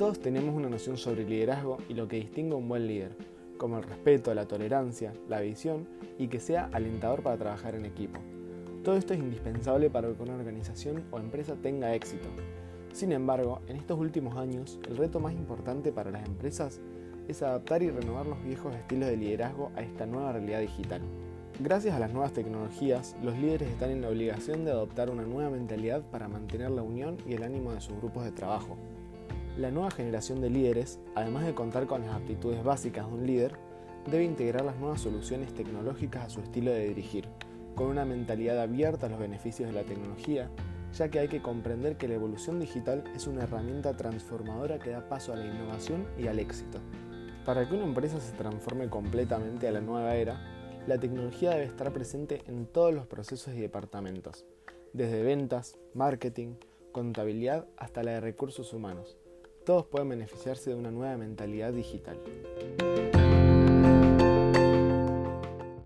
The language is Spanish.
Todos tenemos una noción sobre liderazgo y lo que distingue a un buen líder, como el respeto, la tolerancia, la visión y que sea alentador para trabajar en equipo. Todo esto es indispensable para que una organización o empresa tenga éxito. Sin embargo, en estos últimos años, el reto más importante para las empresas es adaptar y renovar los viejos estilos de liderazgo a esta nueva realidad digital. Gracias a las nuevas tecnologías, los líderes están en la obligación de adoptar una nueva mentalidad para mantener la unión y el ánimo de sus grupos de trabajo. La nueva generación de líderes, además de contar con las aptitudes básicas de un líder, debe integrar las nuevas soluciones tecnológicas a su estilo de dirigir, con una mentalidad abierta a los beneficios de la tecnología, ya que hay que comprender que la evolución digital es una herramienta transformadora que da paso a la innovación y al éxito. Para que una empresa se transforme completamente a la nueva era, la tecnología debe estar presente en todos los procesos y departamentos, desde ventas, marketing, contabilidad hasta la de recursos humanos todos puedan beneficiarse de una nueva mentalidad digital.